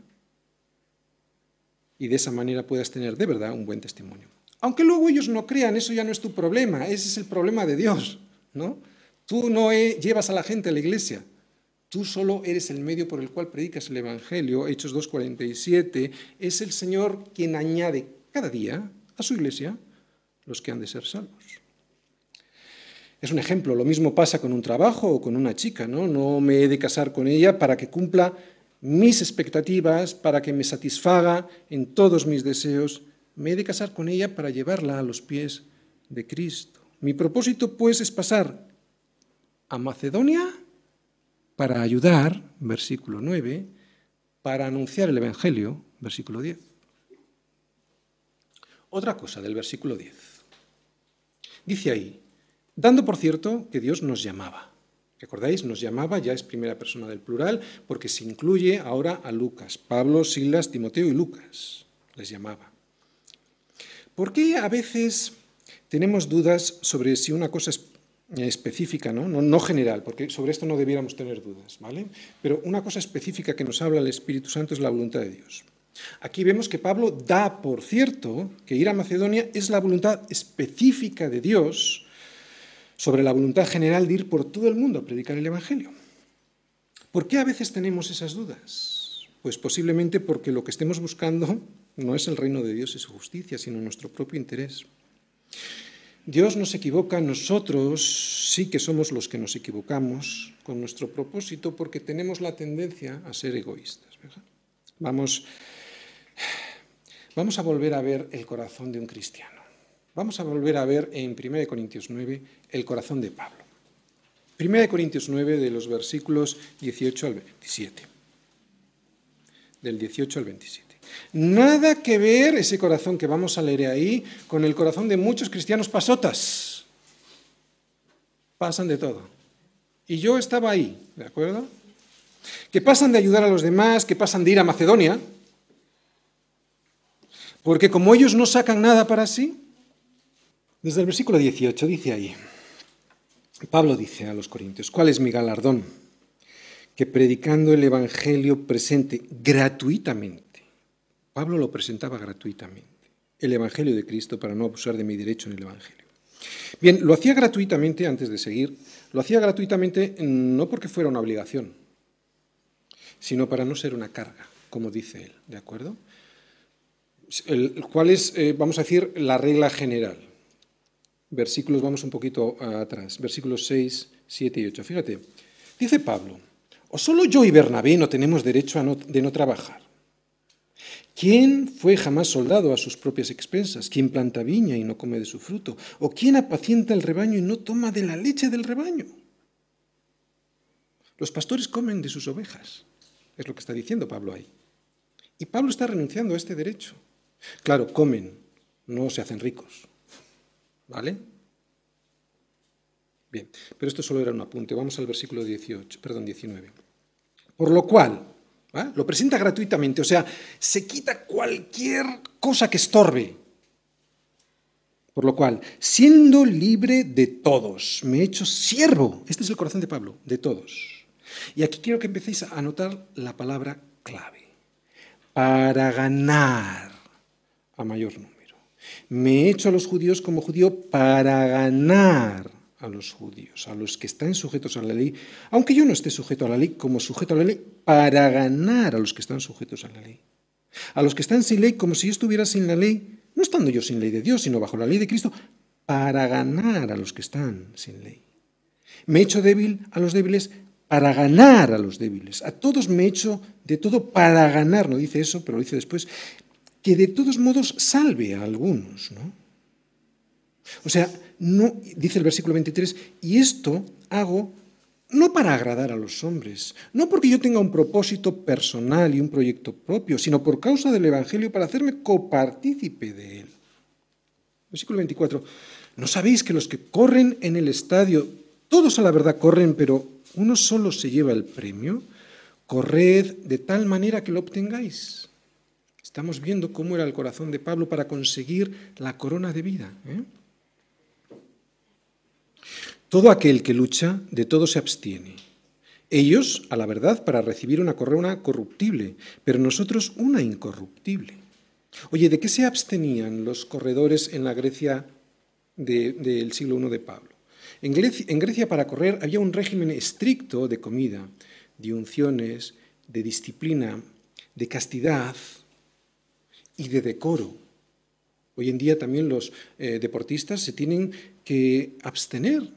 Y de esa manera puedas tener de verdad un buen testimonio. Aunque luego ellos no crean, eso ya no es tu problema, ese es el problema de Dios, ¿no? Tú no llevas a la gente a la iglesia, tú solo eres el medio por el cual predicas el Evangelio, Hechos 2.47, es el Señor quien añade cada día a su iglesia los que han de ser salvos. Es un ejemplo, lo mismo pasa con un trabajo o con una chica, ¿no? No me he de casar con ella para que cumpla mis expectativas, para que me satisfaga en todos mis deseos. Me he de casar con ella para llevarla a los pies de Cristo. Mi propósito, pues, es pasar a Macedonia para ayudar, versículo 9, para anunciar el Evangelio, versículo 10. Otra cosa del versículo 10. Dice ahí, Dando por cierto que Dios nos llamaba. ¿Recordáis? Nos llamaba, ya es primera persona del plural, porque se incluye ahora a Lucas. Pablo, Silas, Timoteo y Lucas les llamaba. ¿Por qué a veces tenemos dudas sobre si una cosa es específica, ¿no? ¿no? general, porque sobre esto no debiéramos tener dudas, ¿vale? Pero una cosa específica que nos habla el Espíritu Santo es la voluntad de Dios. Aquí vemos que Pablo da por cierto que ir a Macedonia es la voluntad específica de Dios sobre la voluntad general de ir por todo el mundo a predicar el Evangelio. ¿Por qué a veces tenemos esas dudas? Pues posiblemente porque lo que estemos buscando no es el reino de Dios y su justicia, sino nuestro propio interés. Dios no se equivoca, nosotros sí que somos los que nos equivocamos con nuestro propósito porque tenemos la tendencia a ser egoístas. Vamos, vamos a volver a ver el corazón de un cristiano. Vamos a volver a ver en 1 Corintios 9 el corazón de Pablo. 1 Corintios 9 de los versículos 18 al 27. Del 18 al 27. Nada que ver ese corazón que vamos a leer ahí con el corazón de muchos cristianos pasotas. Pasan de todo. Y yo estaba ahí, ¿de acuerdo? Que pasan de ayudar a los demás, que pasan de ir a Macedonia, porque como ellos no sacan nada para sí, desde el versículo 18 dice ahí, Pablo dice a los corintios, ¿cuál es mi galardón? Que predicando el Evangelio presente gratuitamente Pablo lo presentaba gratuitamente, el Evangelio de Cristo, para no abusar de mi derecho en el Evangelio. Bien, lo hacía gratuitamente, antes de seguir, lo hacía gratuitamente no porque fuera una obligación, sino para no ser una carga, como dice él, ¿de acuerdo? El, ¿Cuál es, eh, vamos a decir, la regla general? Versículos, vamos un poquito atrás, versículos 6, 7 y 8. Fíjate, dice Pablo, ¿o solo yo y Bernabé no tenemos derecho de no trabajar? ¿Quién fue jamás soldado a sus propias expensas? ¿Quién planta viña y no come de su fruto? ¿O quién apacienta el rebaño y no toma de la leche del rebaño? Los pastores comen de sus ovejas, es lo que está diciendo Pablo ahí. Y Pablo está renunciando a este derecho. Claro, comen, no se hacen ricos. ¿Vale? Bien, pero esto solo era un apunte. Vamos al versículo 18, perdón, 19. Por lo cual. Lo presenta gratuitamente, o sea, se quita cualquier cosa que estorbe. Por lo cual, siendo libre de todos, me he hecho siervo. Este es el corazón de Pablo, de todos. Y aquí quiero que empecéis a anotar la palabra clave. Para ganar a mayor número. Me he hecho a los judíos como judío para ganar a los judíos, a los que están sujetos a la ley, aunque yo no esté sujeto a la ley, como sujeto a la ley, para ganar a los que están sujetos a la ley. A los que están sin ley, como si yo estuviera sin la ley, no estando yo sin ley de Dios, sino bajo la ley de Cristo, para ganar a los que están sin ley. Me he hecho débil a los débiles para ganar a los débiles. A todos me he hecho de todo para ganar, no dice eso, pero lo dice después, que de todos modos salve a algunos, ¿no? O sea, no, dice el versículo 23, y esto hago no para agradar a los hombres, no porque yo tenga un propósito personal y un proyecto propio, sino por causa del Evangelio para hacerme copartícipe de él. Versículo 24, ¿no sabéis que los que corren en el estadio, todos a la verdad corren, pero uno solo se lleva el premio? Corred de tal manera que lo obtengáis. Estamos viendo cómo era el corazón de Pablo para conseguir la corona de vida. ¿eh? Todo aquel que lucha, de todo se abstiene. Ellos, a la verdad, para recibir una corona corruptible, pero nosotros una incorruptible. Oye, ¿de qué se abstenían los corredores en la Grecia del siglo I de Pablo? En Grecia, en Grecia para correr había un régimen estricto de comida, de unciones, de disciplina, de castidad y de decoro. Hoy en día también los eh, deportistas se tienen que abstener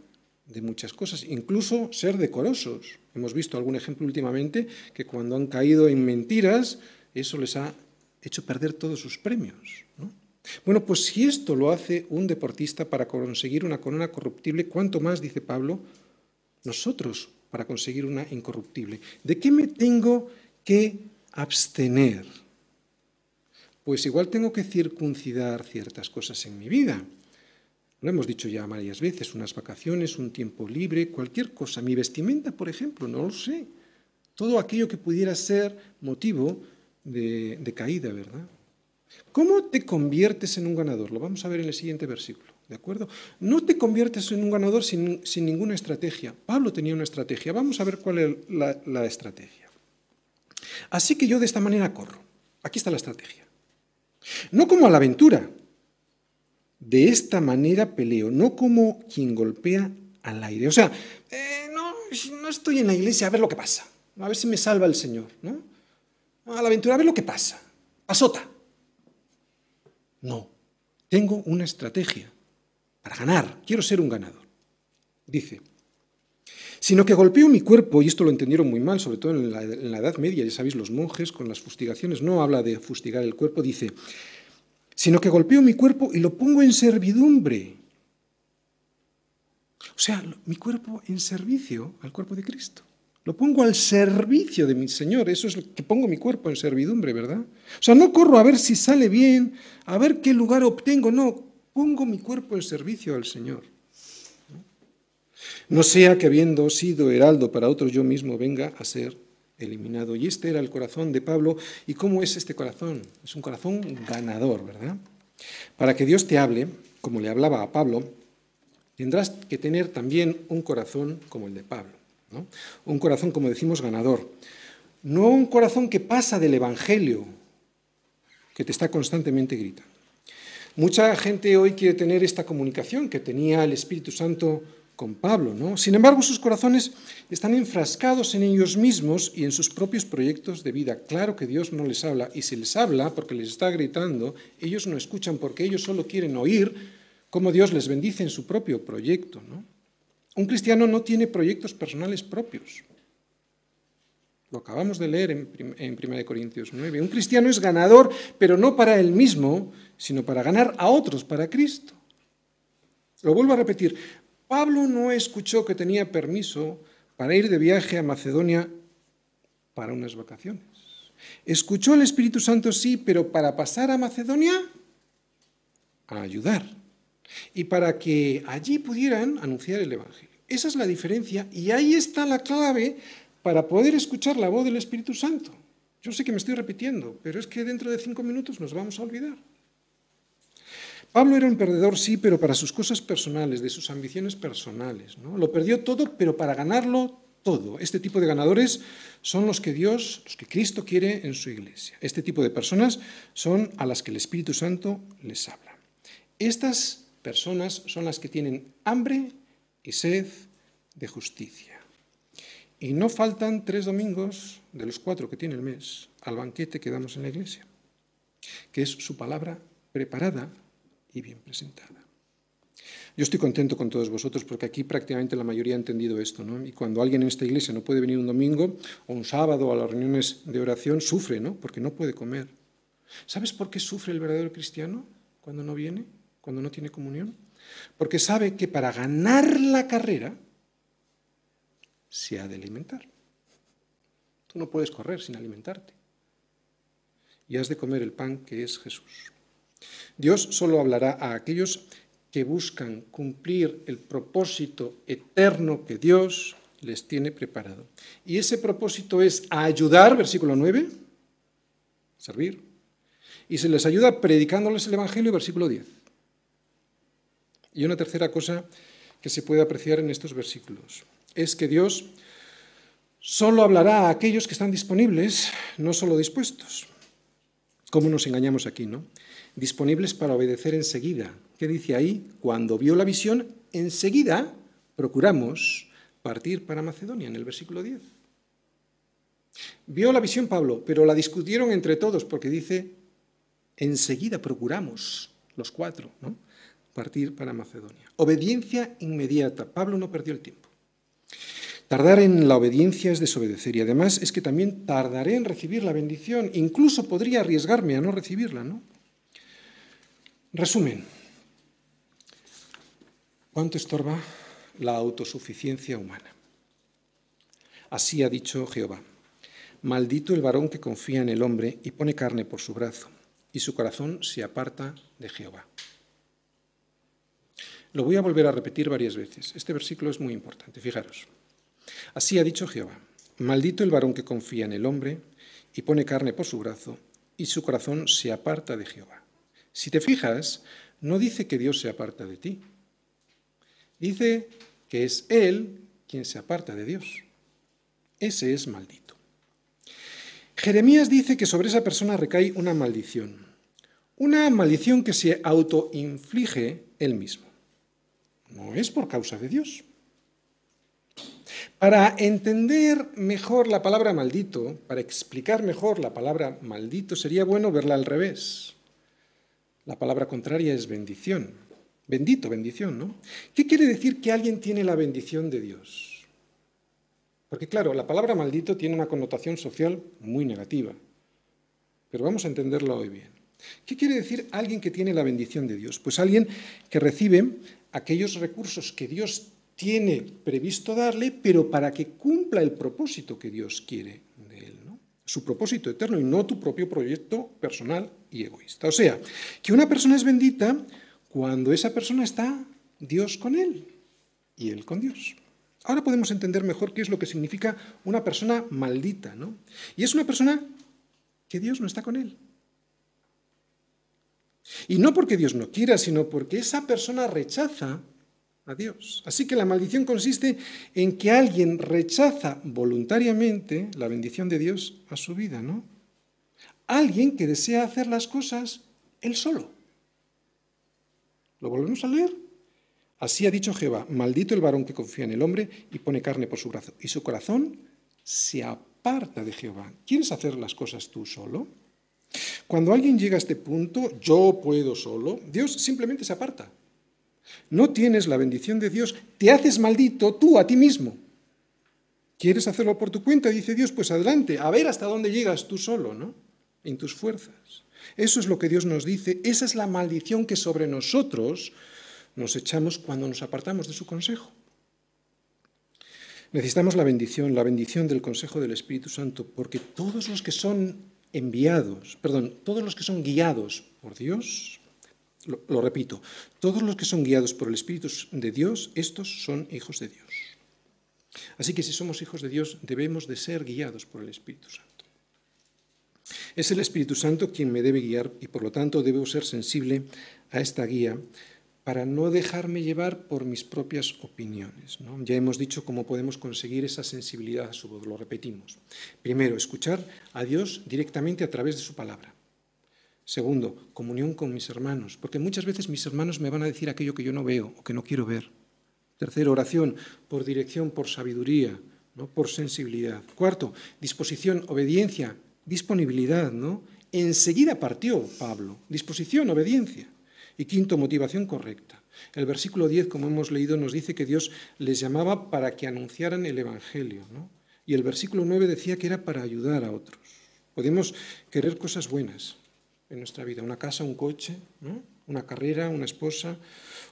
de muchas cosas, incluso ser decorosos. Hemos visto algún ejemplo últimamente que cuando han caído en mentiras, eso les ha hecho perder todos sus premios. Bueno, pues si esto lo hace un deportista para conseguir una corona corruptible, ¿cuánto más, dice Pablo, nosotros para conseguir una incorruptible? ¿De qué me tengo que abstener? Pues igual tengo que circuncidar ciertas cosas en mi vida. Lo hemos dicho ya varias veces, unas vacaciones, un tiempo libre, cualquier cosa. Mi vestimenta, por ejemplo, no lo sé. Todo aquello que pudiera ser motivo de, caída, ¿verdad? ¿Cómo te conviertes en un ganador? Lo vamos a ver en el siguiente versículo, ¿de acuerdo? No te conviertes en un ganador sin, ninguna estrategia. Pablo tenía una estrategia. Vamos a ver cuál es la estrategia. Así que yo de esta manera corro. Aquí está la estrategia. No como a la aventura, de esta manera peleo, no como quien golpea al aire. O sea, eh, no, no, estoy en la iglesia a ver lo que pasa, a ver si me salva el Señor. ¿no? A la aventura, a ver lo que pasa. Pasota. No, tengo una estrategia. para ganar, quiero ser un ganador. Dice, sino que golpeo mi cuerpo, y esto lo entendieron muy mal, sobre todo en la, en la, Edad Media, ya sabéis, los monjes con las fustigaciones, no habla de fustigar el cuerpo, dice, sino que golpeo mi cuerpo y lo pongo en servidumbre. O sea, mi cuerpo en servicio al cuerpo de Cristo. Lo pongo al servicio de mi Señor, eso es lo que pongo mi cuerpo en servidumbre, ¿verdad? O sea, no corro a ver si sale bien, a ver qué lugar obtengo, no, pongo mi cuerpo en servicio al Señor. No sea que habiendo sido heraldo para otros yo mismo venga a ser eliminado. Y este era el corazón de Pablo. ¿Y cómo es este corazón? Es un corazón ganador, ¿verdad? Para que Dios te hable, como le hablaba a Pablo, tendrás que tener también un corazón como el de Pablo. Un corazón, como decimos, ganador. No un corazón que pasa del Evangelio, que te está constantemente gritando. Mucha gente hoy quiere tener esta comunicación que tenía el Espíritu Santo con Pablo, ¿no? Sin embargo, sus corazones están enfrascados en ellos mismos y en sus propios proyectos de vida. Claro que Dios no les habla, y si les habla porque les está gritando, ellos no escuchan porque ellos solo quieren oír cómo Dios les bendice en su propio proyecto, ¿no? Un cristiano no tiene proyectos personales propios. Lo acabamos de leer en, en 1 Corintios 9. Un cristiano es ganador, pero no para él mismo, sino para ganar a otros, para Cristo. Lo vuelvo a repetir, Pablo no escuchó que tenía permiso para ir de viaje a Macedonia para unas vacaciones. Escuchó el Espíritu Santo, sí, pero para pasar a Macedonia a ayudar y para que allí pudieran anunciar el Evangelio. Esa es la diferencia y ahí está la clave para poder escuchar la voz del Espíritu Santo. Yo sé que me estoy repitiendo, pero es que dentro de cinco minutos nos vamos a olvidar. Pablo era un perdedor, sí, pero para sus cosas personales, de sus ambiciones personales. ¿no? Lo perdió todo, pero para ganarlo todo. Este tipo de ganadores son los que Dios, los que Cristo quiere en su iglesia. Este tipo de personas son a las que el Espíritu Santo les habla. Estas personas son las que tienen hambre y sed de justicia. Y no faltan tres domingos de los cuatro que tiene el mes al banquete que damos en la iglesia, que es su palabra preparada y bien presentada. Yo estoy contento con todos vosotros porque aquí prácticamente la mayoría ha entendido esto, ¿no? Y cuando alguien en esta iglesia no puede venir un domingo o un sábado a las reuniones de oración, sufre, ¿no? Porque no puede comer. ¿Sabes por qué sufre el verdadero cristiano cuando no viene? cuando no tiene comunión? Porque sabe que para ganar la carrera se ha de alimentar. Tú no puedes correr sin alimentarte. Y has de comer el pan que es Jesús. Dios solo hablará a aquellos que buscan cumplir el propósito eterno que Dios les tiene preparado. Y ese propósito es ayudar, versículo 9, servir. Y se les ayuda predicándoles el Evangelio, versículo 10. Y una tercera cosa que se puede apreciar en estos versículos es que Dios solo hablará a aquellos que están disponibles, no solo dispuestos. ¿Cómo nos engañamos aquí, no? Disponibles para obedecer enseguida. ¿Qué dice ahí? Cuando vio la visión, enseguida procuramos partir para Macedonia, en el versículo 10. Vio la visión Pablo, pero la discutieron entre todos porque dice, enseguida procuramos los cuatro, ¿no? partir para Macedonia. Obediencia inmediata. Pablo no perdió el tiempo. Tardar en la obediencia es desobedecer y además es que también tardaré en recibir la bendición. Incluso podría arriesgarme a no recibirla, ¿no? Resumen. ¿Cuánto estorba la autosuficiencia humana? Así ha dicho Jehová. Maldito el varón que confía en el hombre y pone carne por su brazo, y su corazón se aparta de Jehová. Lo voy a volver a repetir varias veces. Este versículo es muy importante, fijaros. Así ha dicho Jehová, maldito el varón que confía en el hombre y pone carne por su brazo, y su corazón se aparta de Jehová. Si te fijas, no dice que Dios se aparta de ti. Dice que es Él quien se aparta de Dios. Ese es maldito. Jeremías dice que sobre esa persona recae una maldición. Una maldición que se autoinflige él mismo no es por causa de Dios. Para entender mejor la palabra maldito, para explicar mejor la palabra maldito, sería bueno verla al revés. La palabra contraria es bendición. Bendito, bendición, ¿no? ¿Qué quiere decir que alguien tiene la bendición de Dios? Porque claro, la palabra maldito tiene una connotación social muy negativa, pero vamos a entenderla hoy bien. ¿Qué quiere decir alguien que tiene la bendición de Dios? Pues alguien que recibe aquellos recursos que Dios tiene previsto darle, pero para que cumpla el propósito que Dios quiere de él. Su propósito eterno y no tu propio proyecto personal y egoísta. O sea, que una persona es bendita cuando esa persona está Dios con él y él con Dios. Ahora podemos entender mejor qué es lo que significa una persona maldita, ¿no? Y es una persona que Dios no está con él. Y no porque Dios no quiera, sino porque esa persona rechaza a Dios. Así que la maldición consiste en que alguien rechaza voluntariamente la bendición de Dios a su vida, ¿no? Alguien que desea hacer las cosas él solo. ¿Lo volvemos a leer? Así ha dicho Jehová, maldito el varón que confía en el hombre y pone carne por su brazo, y su corazón se aparta de Jehová. ¿Quieres hacer las cosas tú solo? Cuando alguien llega a este punto, yo puedo solo, Dios simplemente se aparta. No tienes la bendición de Dios, te haces maldito tú a ti mismo. ¿Quieres hacerlo por tu cuenta? Dice Dios, pues adelante, a ver hasta dónde llegas tú solo, ¿no? En tus fuerzas. Eso es lo que Dios nos dice. Esa es la maldición que sobre nosotros nos echamos cuando nos apartamos de su consejo. Necesitamos la bendición, la bendición del consejo del Espíritu Santo, porque todos los que son enviados, perdón, todos los que son guiados por Dios, lo, repito, todos los que son guiados por el Espíritu de Dios, estos son hijos de Dios. Así que si somos hijos de Dios, debemos de ser guiados por el Espíritu Santo. Es el Espíritu Santo quien me debe guiar y por lo tanto debo ser sensible a esta guía para no dejarme llevar por mis propias opiniones. Ya hemos dicho cómo podemos conseguir esa sensibilidad a su voz, lo repetimos. Primero, escuchar a Dios directamente a través de su palabra. Segundo, comunión con mis hermanos, porque muchas veces mis hermanos me van a decir aquello que yo no veo o que no quiero ver. Tercero, oración por dirección, por sabiduría, ¿no? por sensibilidad. Cuarto, disposición, obediencia disponibilidad, ¿no? Enseguida partió Pablo, disposición, obediencia. Y quinto, motivación correcta. El versículo 10, como hemos leído, nos dice que Dios les llamaba para que anunciaran el Evangelio. ¿no? Y el versículo 9 decía que era para ayudar a otros. Podemos querer cosas buenas en nuestra vida, una casa, un coche, una carrera, una esposa,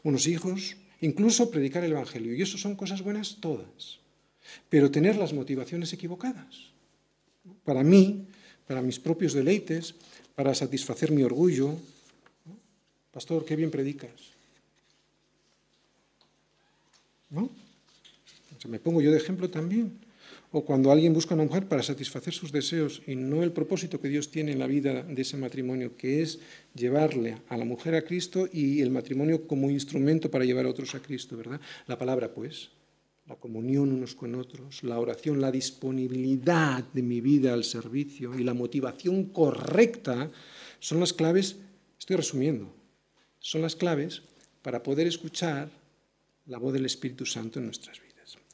unos hijos, incluso predicar el Evangelio. Y eso son cosas buenas todas. Pero tener las motivaciones equivocadas. Para mí, para mis propios deleites, para satisfacer mi orgullo. Pastor, qué bien predicas. ¿No? me pongo yo de ejemplo también. O cuando alguien busca a una mujer para satisfacer sus deseos y no el propósito que Dios tiene en la vida de ese matrimonio, que es llevarle a la mujer a Cristo y el matrimonio como instrumento para llevar a otros a Cristo, ¿verdad? La palabra, pues, la comunión unos con otros, la oración, la disponibilidad de mi vida al servicio y la motivación correcta son las claves, estoy resumiendo, son las claves para poder escuchar la voz del Espíritu Santo en nuestras vidas.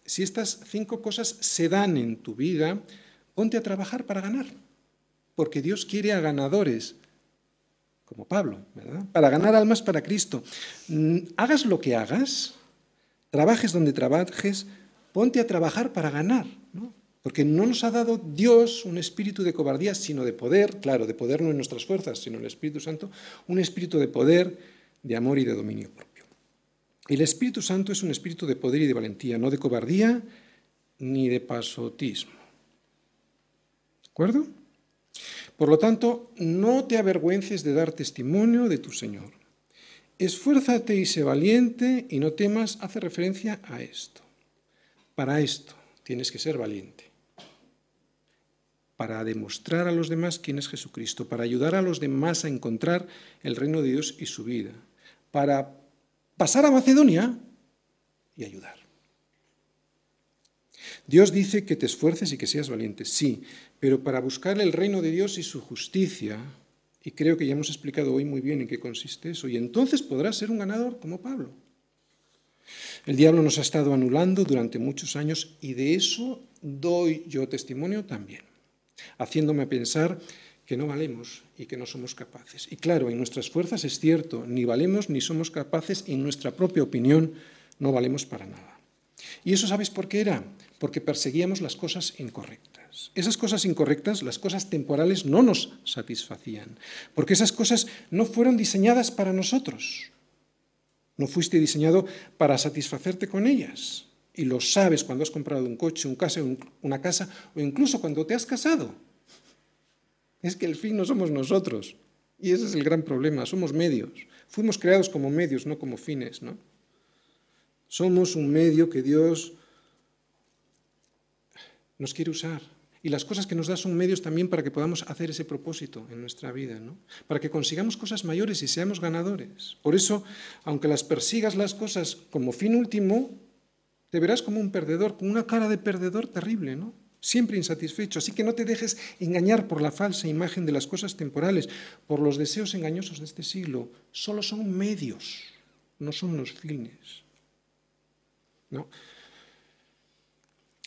Si estas cinco cosas se dan en tu vida, ponte a trabajar para ganar, porque Dios quiere a ganadores, como Pablo. Para ganar almas para Cristo. Mm, hagas lo que hagas, trabajes donde trabajes, ponte a trabajar para ganar, ¿no? Porque no nos ha dado Dios un espíritu de cobardía, sino de poder, claro, de poder no en nuestras fuerzas, sino en el Espíritu Santo, un espíritu de poder, de amor y de dominio. El Espíritu Santo es un espíritu de poder y de valentía, no de cobardía ni de pasotismo. ¿De acuerdo? Por lo tanto, no te avergüences de dar testimonio de tu Señor. Esfuérzate y sé valiente y no temas hace referencia a esto. Para esto tienes que ser valiente. Para demostrar a los demás quién es Jesucristo, para ayudar a los demás a encontrar el reino de Dios y su vida, para pasar a Macedonia y ayudar. Dios dice que te esfuerces y que seas valiente, sí, pero para buscar el reino de Dios y su justicia, y creo que ya hemos explicado hoy muy bien en qué consiste eso. Y entonces podrás ser un ganador como Pablo. El diablo nos ha estado anulando durante muchos años y de eso doy yo testimonio también, haciéndome pensar que no valemos y que no somos capaces. Y claro, en nuestras fuerzas es cierto, ni valemos ni somos capaces, en nuestra propia opinión no valemos para nada. ¿Y eso sabes por qué era? Porque perseguíamos las cosas incorrectas. Esas cosas incorrectas, las cosas temporales, no nos satisfacían, porque esas cosas no fueron diseñadas para nosotros. No fuiste diseñado para satisfacerte con ellas. Y lo sabes cuando has comprado un coche, un casa, una casa o incluso cuando te has casado. Es que el fin no somos nosotros. Y ese es el gran problema, somos medios. Fuimos creados como medios, no como fines, ¿no? Somos un medio que Dios nos quiere usar. Y las cosas que nos da son medios también para que podamos hacer ese propósito en nuestra vida, ¿no? Para que consigamos cosas mayores y seamos ganadores. Por eso, aunque las persigas las cosas como fin último, te verás como un perdedor, con una cara de perdedor terrible, ¿no? Siempre insatisfecho. Así que no te dejes engañar por la falsa imagen de las cosas temporales, por los deseos engañosos de este siglo. Solo son medios, no son los fines. ¿No?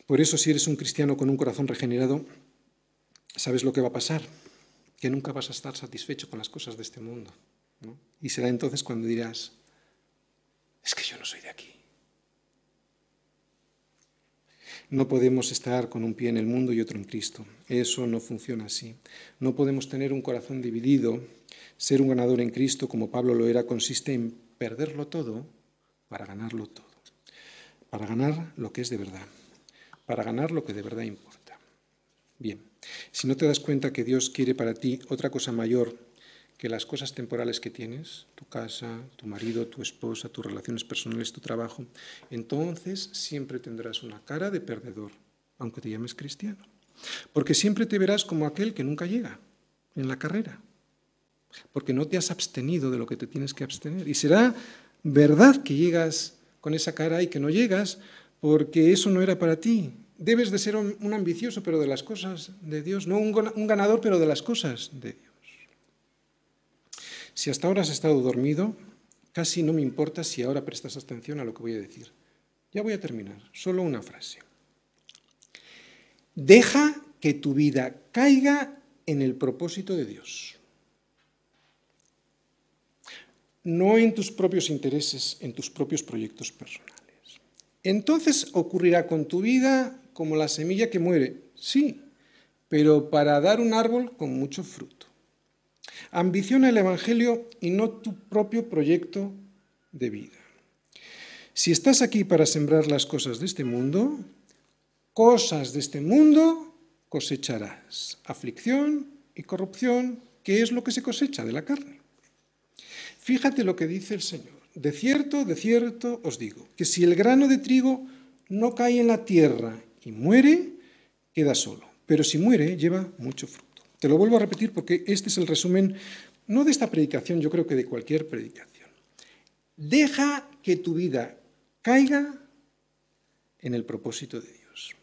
Por eso, si eres un cristiano con un corazón regenerado, sabes lo que va a pasar, que nunca vas a estar satisfecho con las cosas de este mundo. Y será entonces cuando dirás, es que yo no soy de aquí. No podemos estar con un pie en el mundo y otro en Cristo. Eso no funciona así. No podemos tener un corazón dividido. Ser un ganador en Cristo, como Pablo lo era, consiste en perderlo todo para ganarlo todo. Para ganar lo que es de verdad. Para ganar lo que de verdad importa. Bien, si no te das cuenta que Dios quiere para ti otra cosa mayor que las cosas temporales que tienes, tu casa, tu marido, tu esposa, tus relaciones personales, tu trabajo, entonces siempre tendrás una cara de perdedor, aunque te llames cristiano. Porque siempre te verás como aquel que nunca llega en la carrera, porque no te has abstenido de lo que te tienes que abstener. Y será verdad que llegas con esa cara y que no llegas porque eso no era para ti. Debes de ser un ambicioso, pero de las cosas de Dios, no un ganador, pero de las cosas de Dios. Si hasta ahora has estado dormido, casi no me importa si ahora prestas atención a lo que voy a decir. Ya voy a terminar, solo una frase. Deja que tu vida caiga en el propósito de Dios. No en tus propios intereses, en tus propios proyectos personales. Entonces ocurrirá con tu vida como la semilla que muere, sí, pero para dar un árbol con mucho fruto. Ambiciona el Evangelio y no tu propio proyecto de vida. Si estás aquí para sembrar las cosas de este mundo, cosas de este mundo cosecharás. Aflicción y corrupción, que es lo que se cosecha de la carne. Fíjate lo que dice el Señor. De cierto, de cierto os digo, que si el grano de trigo no cae en la tierra y muere, queda solo. Pero si muere, lleva mucho fruto. Te lo vuelvo a repetir porque este es el resumen, no de esta predicación, yo creo que de cualquier predicación. Deja que tu vida caiga en el propósito de Dios.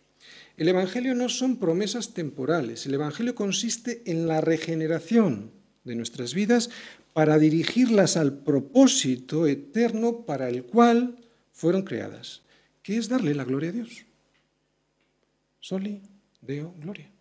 El Evangelio no son promesas temporales, el Evangelio consiste en la regeneración de nuestras vidas para dirigirlas al propósito eterno para el cual fueron creadas, que es darle la gloria a Dios. Soli Deo Gloria.